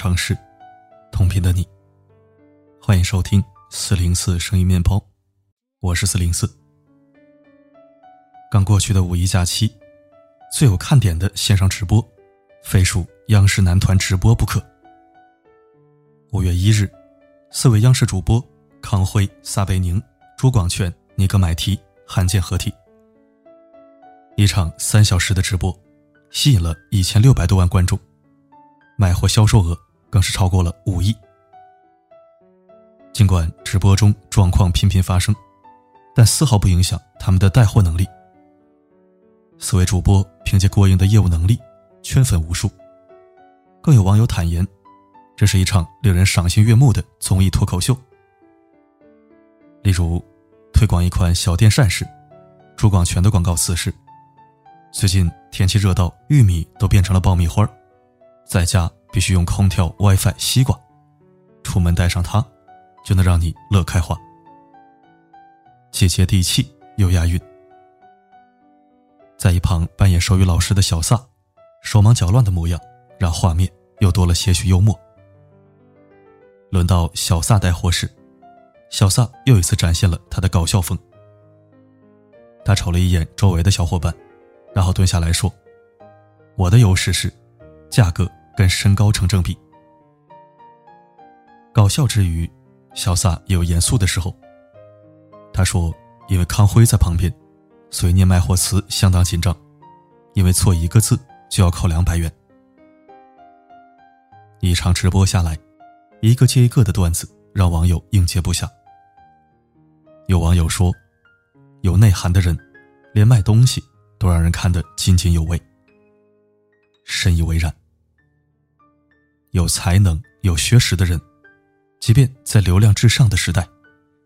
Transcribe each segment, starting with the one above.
尝试，同频的你。欢迎收听四零四声音面包，我是四零四。刚过去的五一假期，最有看点的线上直播，非属央视男团直播不可。五月一日，四位央视主播康辉、撒贝宁、朱广权、尼格买提罕见合体，一场三小时的直播，吸引了一千六百多万观众。卖货销售额更是超过了五亿。尽管直播中状况频频发生，但丝毫不影响他们的带货能力。四位主播凭借过硬的业务能力，圈粉无数。更有网友坦言，这是一场令人赏心悦目的综艺脱口秀。例如，推广一款小电扇时，朱广权的广告词是：“最近天气热到玉米都变成了爆米花。”在家必须用空调、WiFi、西瓜，出门带上它，就能让你乐开花。既接地气又押韵。在一旁扮演手语老师的小撒，手忙脚乱的模样，让画面又多了些许幽默。轮到小撒带货时，小撒又一次展现了他的搞笑风。他瞅了一眼周围的小伙伴，然后蹲下来说：“我的优势是价格。”跟身高成正比。搞笑之余，小撒也有严肃的时候。他说：“因为康辉在旁边，所以念卖货词相当紧张，因为错一个字就要扣两百元。”一场直播下来，一个接一个的段子让网友应接不暇。有网友说：“有内涵的人，连卖东西都让人看得津津有味。”深以为然。有才能、有学识的人，即便在流量至上的时代，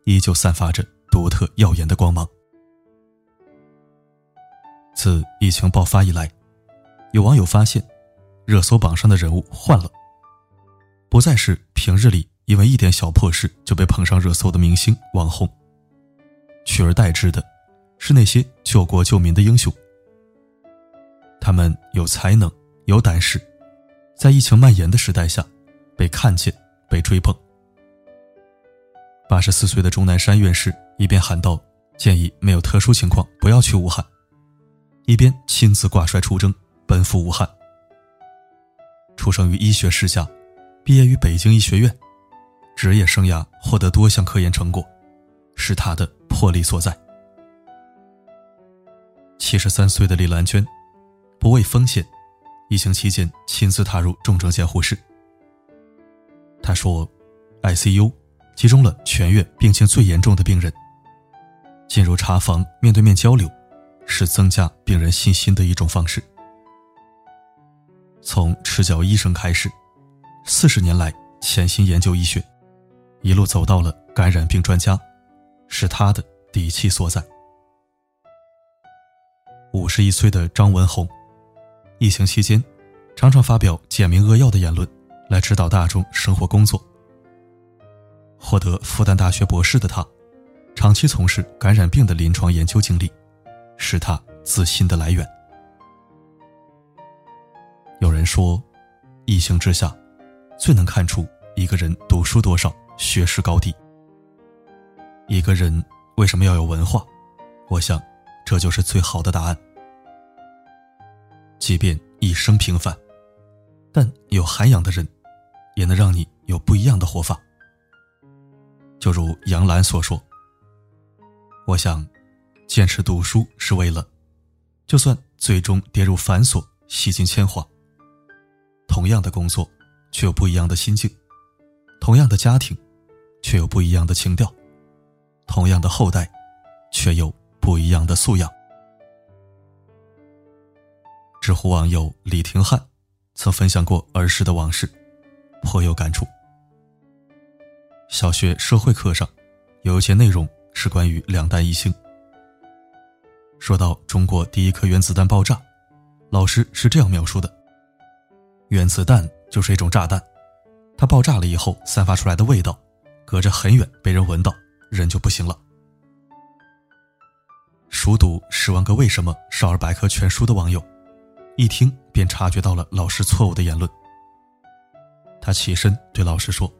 依旧散发着独特耀眼的光芒。自疫情爆发以来，有网友发现，热搜榜上的人物换了，不再是平日里因为一点小破事就被捧上热搜的明星网红，取而代之的，是那些救国救民的英雄。他们有才能，有胆识。在疫情蔓延的时代下，被看见、被追捧。八十四岁的钟南山院士一边喊道：“建议没有特殊情况不要去武汉”，一边亲自挂帅出征，奔赴武汉。出生于医学世家，毕业于北京医学院，职业生涯获得多项科研成果，是他的魄力所在。七十三岁的李兰娟，不畏风险。疫情期间，亲自踏入重症监护室。他说：“ICU 集中了全院病情最严重的病人。进入查房，面对面交流，是增加病人信心的一种方式。从赤脚医生开始，四十年来潜心研究医学，一路走到了感染病专家，是他的底气所在。”五十一岁的张文宏。疫情期间，常常发表简明扼要的言论，来指导大众生活工作。获得复旦大学博士的他，长期从事感染病的临床研究经历，是他自信的来源。有人说，疫情之下，最能看出一个人读书多少、学识高低。一个人为什么要有文化？我想，这就是最好的答案。即便一生平凡，但有涵养的人，也能让你有不一样的活法。就如杨澜所说：“我想，坚持读书是为了，就算最终跌入繁琐、洗尽铅华。同样的工作，却有不一样的心境；同样的家庭，却有不一样的情调；同样的后代，却有不一样的素养。”知乎网友李廷汉曾分享过儿时的往事，颇有感触。小学社会课上，有一节内容是关于两弹一星。说到中国第一颗原子弹爆炸，老师是这样描述的：原子弹就是一种炸弹，它爆炸了以后散发出来的味道，隔着很远被人闻到，人就不行了。熟读《十万个为什么》少儿百科全书的网友。一听便察觉到了老师错误的言论。他起身对老师说：“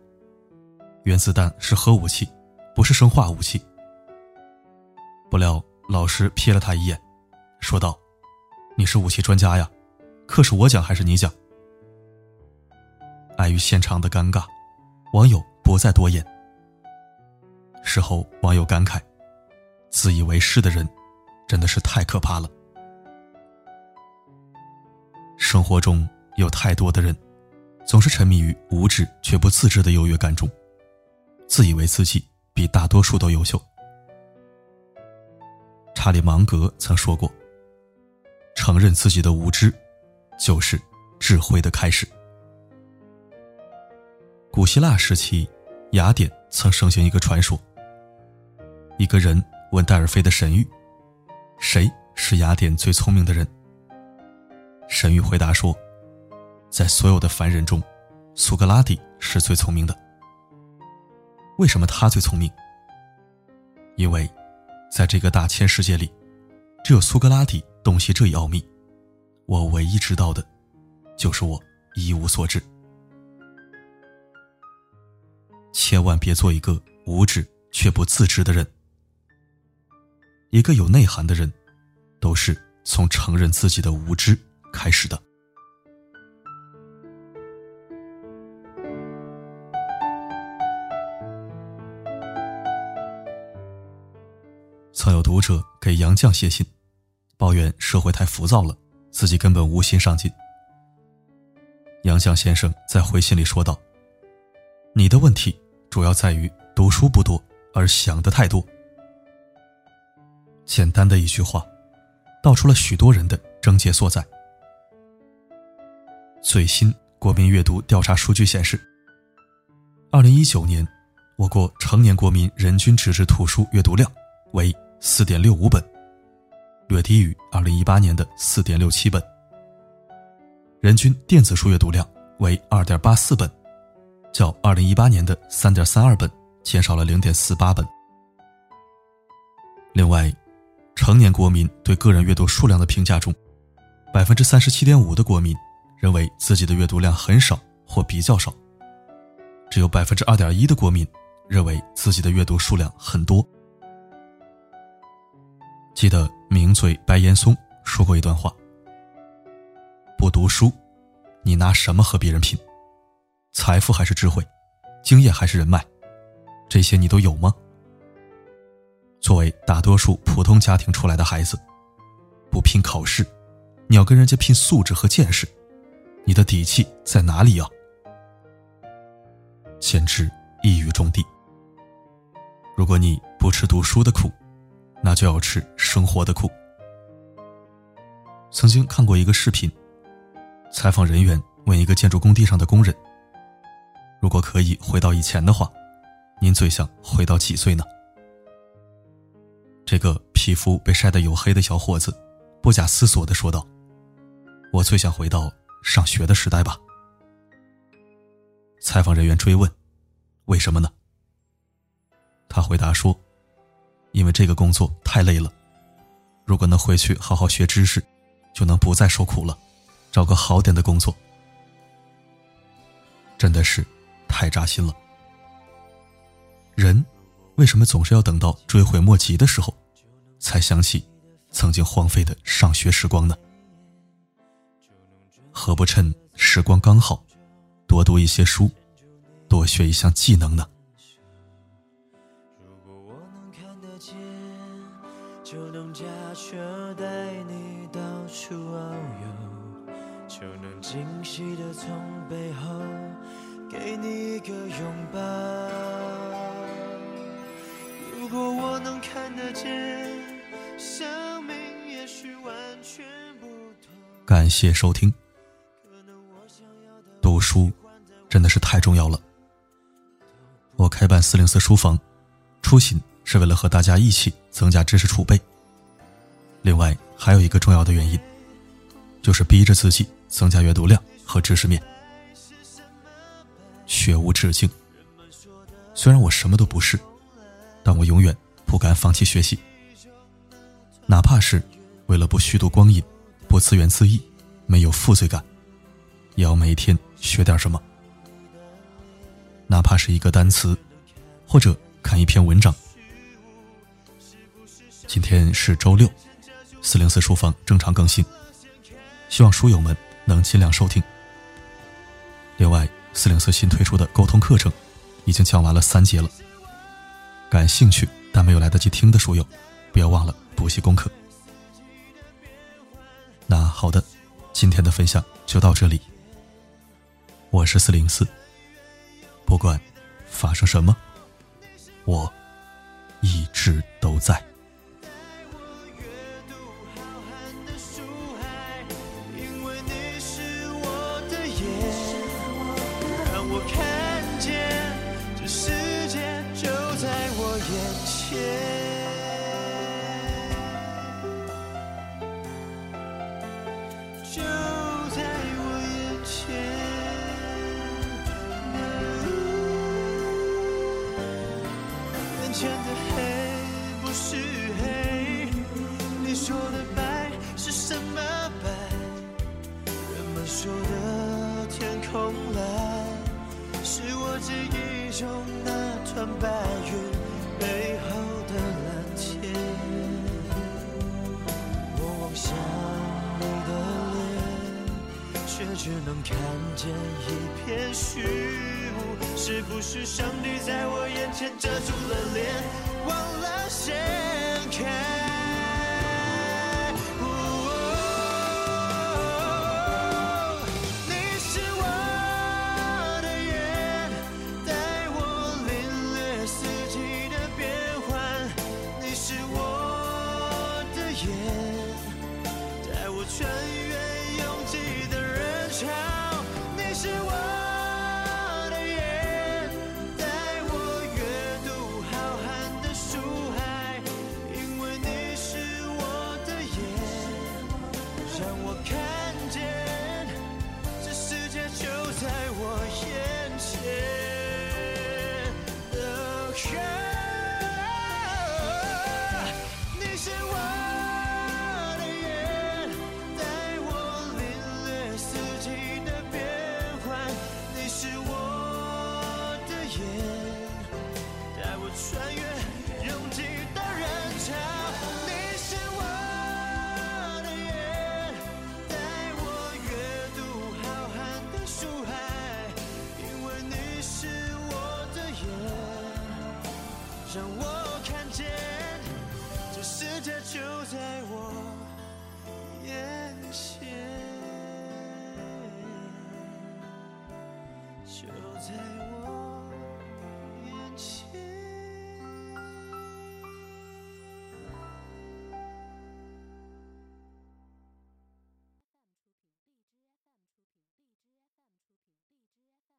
原子弹是核武器，不是生化武器。”不料老师瞥了他一眼，说道：“你是武器专家呀，课是我讲还是你讲？”碍于现场的尴尬，网友不再多言。事后，网友感慨：“自以为是的人，真的是太可怕了。”生活中有太多的人，总是沉迷于无知却不自知的优越感中，自以为自己比大多数都优秀。查理芒格曾说过：“承认自己的无知，就是智慧的开始。”古希腊时期，雅典曾盛行一个传说。一个人问戴尔菲的神谕：“谁是雅典最聪明的人？”神谕回答说：“在所有的凡人中，苏格拉底是最聪明的。为什么他最聪明？因为，在这个大千世界里，只有苏格拉底洞悉这一奥秘。我唯一知道的，就是我一无所知。千万别做一个无知却不自知的人。一个有内涵的人，都是从承认自己的无知。”开始的。曾有读者给杨绛写信，抱怨社会太浮躁了，自己根本无心上进。杨绛先生在回信里说道：“你的问题主要在于读书不多，而想的太多。”简单的一句话，道出了许多人的症结所在。最新国民阅读调查数据显示，二零一九年，我国成年国民人均纸质图书阅读量为四点六五本，略低于二零一八年的四点六七本；人均电子书阅读量为二点八四本，较二零一八年的三点三二本减少了零点四八本。另外，成年国民对个人阅读数量的评价中，百分之三十七点五的国民。认为自己的阅读量很少或比较少，只有百分之二点一的国民认为自己的阅读数量很多。记得名嘴白岩松说过一段话：“不读书，你拿什么和别人拼？财富还是智慧，经验还是人脉，这些你都有吗？”作为大多数普通家庭出来的孩子，不拼考试，你要跟人家拼素质和见识。你的底气在哪里呀？简直一语中的。如果你不吃读书的苦，那就要吃生活的苦。曾经看过一个视频，采访人员问一个建筑工地上的工人：“如果可以回到以前的话，您最想回到几岁呢？”这个皮肤被晒得黝黑的小伙子不假思索的说道：“我最想回到。”上学的时代吧。采访人员追问：“为什么呢？”他回答说：“因为这个工作太累了，如果能回去好好学知识，就能不再受苦了，找个好点的工作。”真的是太扎心了。人为什么总是要等到追悔莫及的时候，才想起曾经荒废的上学时光呢？何不趁时光刚好，多读一些书，多学一项技能呢？如果我能看得见，就能驾车带你到处遨游，就能惊喜的从背后给你一个拥抱。如果我能看得见，生命也许完全不同。感谢收听。读书真的是太重要了。我开办四零四书房，初心是为了和大家一起增加知识储备。另外还有一个重要的原因，就是逼着自己增加阅读量和知识面。学无止境，虽然我什么都不是，但我永远不敢放弃学习。哪怕是为了不虚度光阴，不自怨自艾，没有负罪感，也要每天。学点什么？哪怕是一个单词，或者看一篇文章。今天是周六，四零四书房正常更新，希望书友们能尽量收听。另外，四零四新推出的沟通课程已经讲完了三节了，感兴趣但没有来得及听的书友，不要忘了补习功课。那好的，今天的分享就到这里。我是四零四，不管发生什么，我一直都在。是什么白？人们说的天空蓝，是我记忆中那团白云背后的蓝天。我望向你的脸，却只能看见一片虚无。是不是上帝在我眼前遮住了脸，